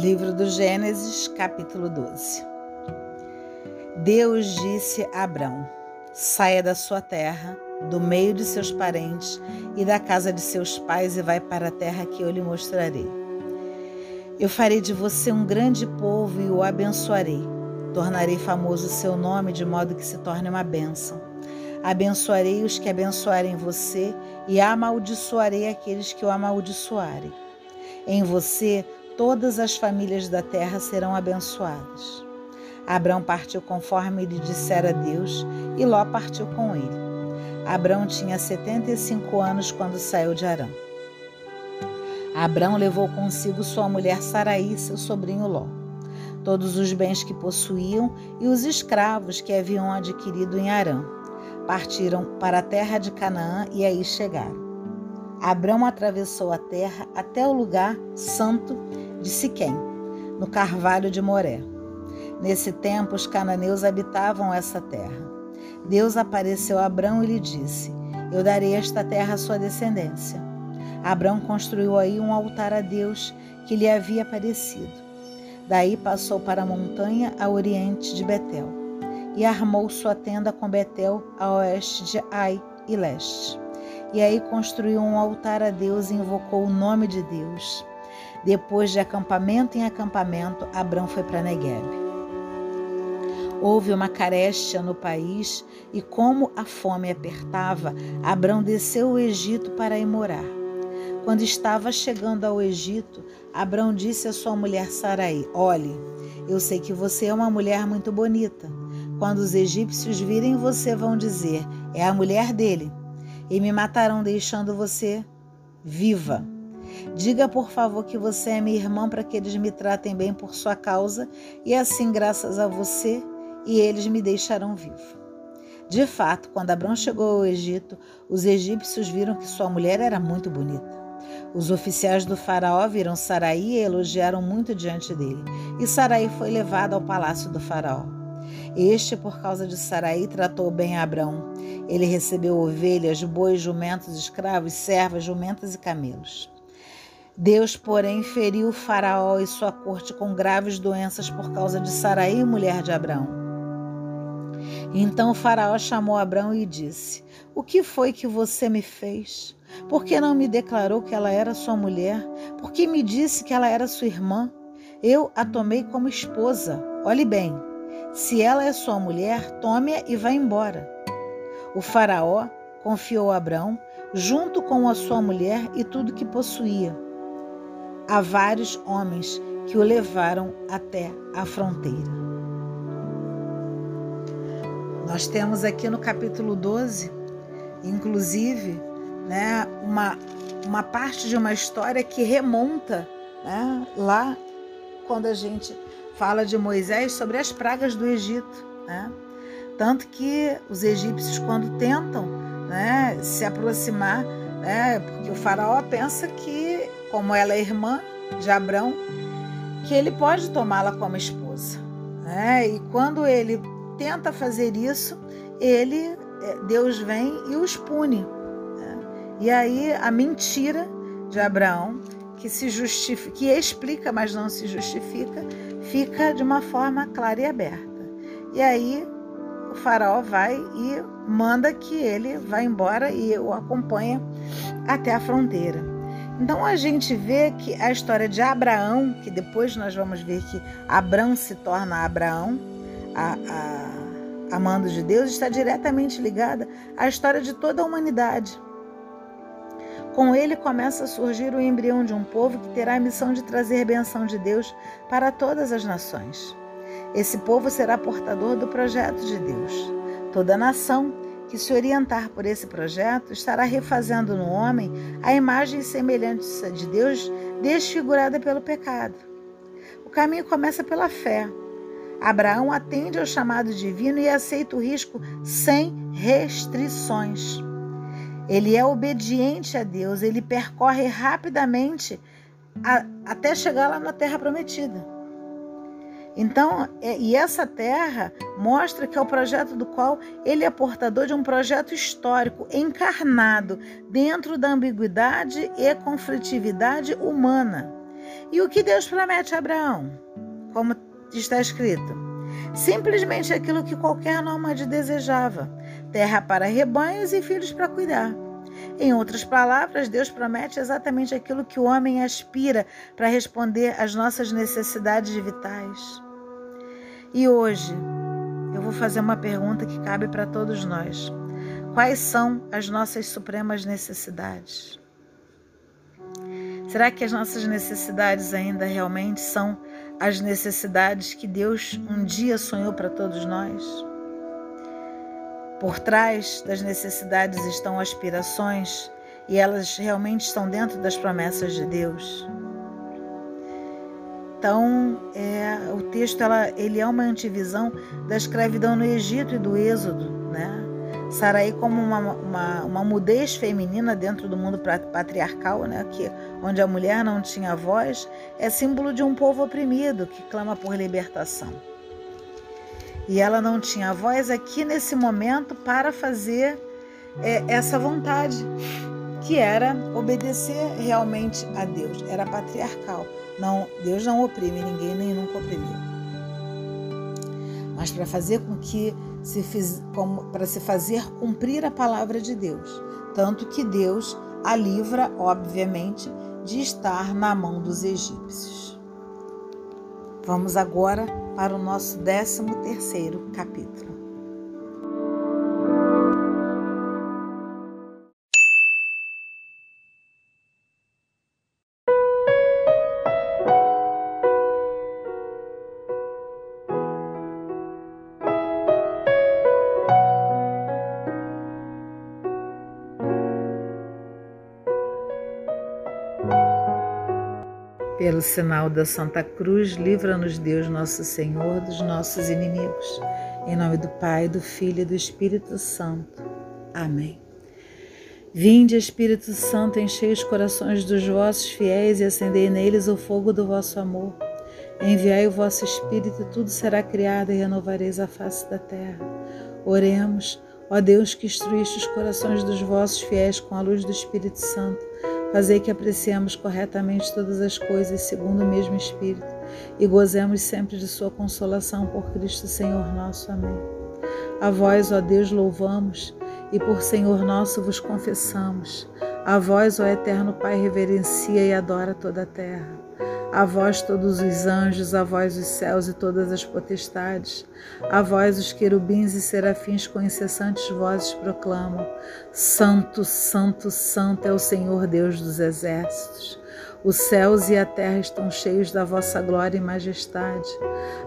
Livro do Gênesis, capítulo 12. Deus disse a Abrão: Saia da sua terra, do meio de seus parentes e da casa de seus pais e vai para a terra que eu lhe mostrarei. Eu farei de você um grande povo e o abençoarei. Tornarei famoso o seu nome de modo que se torne uma bênção. Abençoarei os que abençoarem você e amaldiçoarei aqueles que o amaldiçoarem. Em você todas as famílias da terra serão abençoadas. Abrão partiu conforme lhe dissera Deus, e Ló partiu com ele. Abrão tinha 75 anos quando saiu de Arã. Abrão levou consigo sua mulher Saraí e seu sobrinho Ló, todos os bens que possuíam e os escravos que haviam adquirido em Arã. Partiram para a terra de Canaã e aí chegaram. Abrão atravessou a terra até o lugar santo de Siquém, no carvalho de Moré. Nesse tempo, os cananeus habitavam essa terra. Deus apareceu a Abrão e lhe disse: Eu darei esta terra à sua descendência. Abrão construiu aí um altar a Deus que lhe havia aparecido. Daí passou para a montanha a oriente de Betel e armou sua tenda com Betel a oeste de Ai e leste. E aí construiu um altar a Deus e invocou o nome de Deus. Depois de acampamento em acampamento, Abrão foi para Negueb. Houve uma carestia no país e, como a fome apertava, Abrão desceu o Egito para ir morar. Quando estava chegando ao Egito, Abrão disse à sua mulher Sarai: Olhe, eu sei que você é uma mulher muito bonita. Quando os egípcios virem você, vão dizer: É a mulher dele, e me matarão, deixando você viva. Diga, por favor, que você é minha irmã para que eles me tratem bem por sua causa, e assim, graças a você, e eles me deixarão vivo. De fato, quando Abrão chegou ao Egito, os egípcios viram que sua mulher era muito bonita. Os oficiais do faraó viram Saraí e elogiaram muito diante dele, e Saraí foi levada ao palácio do faraó. Este, por causa de Saraí, tratou bem Abrão. Ele recebeu ovelhas, bois, jumentos, escravos, servas, jumentas e camelos. Deus, porém, feriu Faraó e sua corte com graves doenças por causa de Saraí, mulher de Abrão. Então o Faraó chamou Abrão e disse: O que foi que você me fez? Por que não me declarou que ela era sua mulher? Por que me disse que ela era sua irmã? Eu a tomei como esposa. Olhe bem, se ela é sua mulher, tome-a e vá embora. O Faraó confiou a Abrão, junto com a sua mulher e tudo que possuía a vários homens que o levaram até a fronteira. Nós temos aqui no capítulo 12, inclusive, né, uma, uma parte de uma história que remonta né, lá quando a gente fala de Moisés sobre as pragas do Egito. Né? Tanto que os egípcios, quando tentam né, se aproximar, né, porque o faraó pensa que como ela é irmã de Abrão, que ele pode tomá-la como esposa. Né? E quando ele tenta fazer isso, ele é, Deus vem e os pune. Né? E aí a mentira de Abraão, que se justifica, que explica, mas não se justifica, fica de uma forma clara e aberta. E aí o faraó vai e manda que ele vá embora e o acompanha até a fronteira. Então a gente vê que a história de Abraão, que depois nós vamos ver que Abraão se torna Abraão, a, a, amando de Deus, está diretamente ligada à história de toda a humanidade. Com ele começa a surgir o embrião de um povo que terá a missão de trazer benção de Deus para todas as nações. Esse povo será portador do projeto de Deus. Toda nação que se orientar por esse projeto estará refazendo no homem a imagem e semelhança de Deus desfigurada pelo pecado. O caminho começa pela fé. Abraão atende ao chamado divino e aceita o risco sem restrições. Ele é obediente a Deus, ele percorre rapidamente a, até chegar lá na terra prometida. Então, é, e essa terra mostra que é o projeto do qual ele é portador de um projeto histórico encarnado dentro da ambiguidade e conflitividade humana. E o que Deus promete a Abraão? Como está escrito: simplesmente aquilo que qualquer nômade desejava: terra para rebanhos e filhos para cuidar. Em outras palavras, Deus promete exatamente aquilo que o homem aspira para responder às nossas necessidades vitais. E hoje, eu vou fazer uma pergunta que cabe para todos nós. Quais são as nossas supremas necessidades? Será que as nossas necessidades ainda realmente são as necessidades que Deus um dia sonhou para todos nós? Por trás das necessidades estão aspirações e elas realmente estão dentro das promessas de Deus. Então, é, o texto ela, ele é uma antivisão da escravidão no Egito e do Êxodo, né? Saraí como uma, uma, uma mudez feminina dentro do mundo patriarcal, né? que, onde a mulher não tinha voz, é símbolo de um povo oprimido que clama por libertação. E ela não tinha voz aqui nesse momento para fazer é, essa vontade, que era obedecer realmente a Deus. Era patriarcal. Não, Deus não oprime ninguém, nem nunca oprimiu. Mas para fazer com que se fiz, para se fazer cumprir a palavra de Deus. Tanto que Deus a livra, obviamente, de estar na mão dos egípcios. Vamos agora para o nosso 13 terceiro capítulo. Pelo sinal da Santa Cruz, livra-nos Deus Nosso Senhor dos nossos inimigos. Em nome do Pai, do Filho e do Espírito Santo. Amém. Vinde, Espírito Santo, enchei os corações dos vossos fiéis e acendei neles o fogo do vosso amor. Enviai o vosso Espírito, e tudo será criado e renovareis a face da terra. Oremos, ó Deus que instruíste os corações dos vossos fiéis com a luz do Espírito Santo Fazei que apreciemos corretamente todas as coisas segundo o mesmo Espírito e gozemos sempre de Sua consolação por Cristo Senhor nosso. Amém. A vós, ó Deus, louvamos e por Senhor nosso vos confessamos. A vós, ó Eterno Pai, reverencia e adora toda a terra. A vós todos os anjos, a vós os céus e todas as potestades, a vós os querubins e serafins com incessantes vozes proclamam: Santo, Santo, Santo é o Senhor Deus dos exércitos. Os céus e a terra estão cheios da vossa glória e majestade.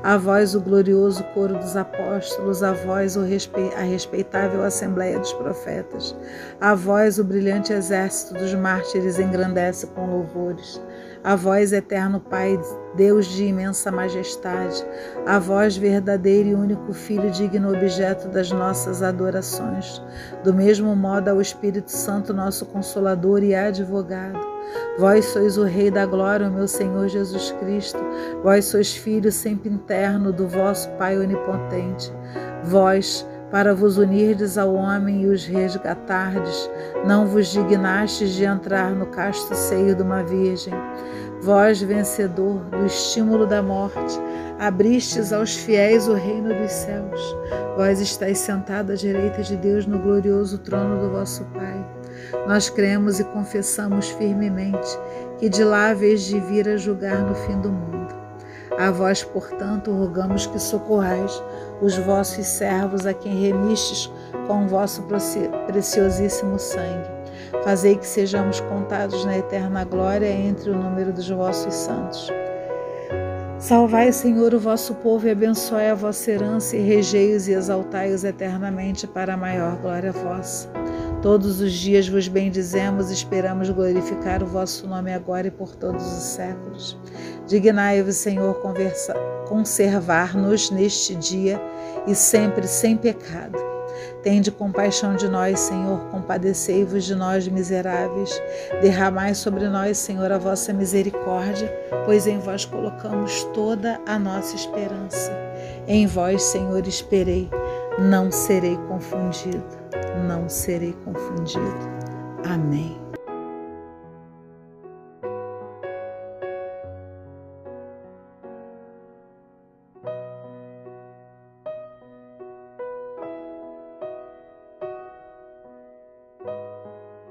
A vós o glorioso coro dos apóstolos, a vós a respeitável assembleia dos profetas, a vós o brilhante exército dos mártires engrandece com louvores. A vós, eterno Pai, Deus de imensa majestade, a vós, verdadeiro e único Filho, digno objeto das nossas adorações. Do mesmo modo, ao Espírito Santo, nosso Consolador e advogado. Vós sois o Rei da Glória, o meu Senhor Jesus Cristo. Vós sois Filho sempre interno do vosso Pai onipotente. Vós, para vos unirdes ao homem e os resgatardes, não vos dignastes de entrar no casto seio de uma virgem. Vós, vencedor do estímulo da morte, abristes aos fiéis o reino dos céus. Vós estáis sentado à direita de Deus no glorioso trono do vosso Pai. Nós cremos e confessamos firmemente que de lá haveis de vir a julgar no fim do mundo. A vós, portanto, rogamos que socorrais os vossos servos a quem remistes com o vosso preciosíssimo sangue. Fazei que sejamos contados na eterna glória entre o número dos vossos santos. Salvai, Senhor, o vosso povo e abençoai a vossa herança e regei-os e exaltai-os eternamente para a maior glória vossa. Todos os dias vos bendizemos e esperamos glorificar o vosso nome agora e por todos os séculos. Dignai-vos, Senhor, conservar-nos neste dia e sempre sem pecado. Tende compaixão de nós, Senhor, compadecei-vos de nós, miseráveis. Derramai sobre nós, Senhor, a vossa misericórdia, pois em vós colocamos toda a nossa esperança. Em vós, Senhor, esperei, não serei confundido não serei confundido. Amém.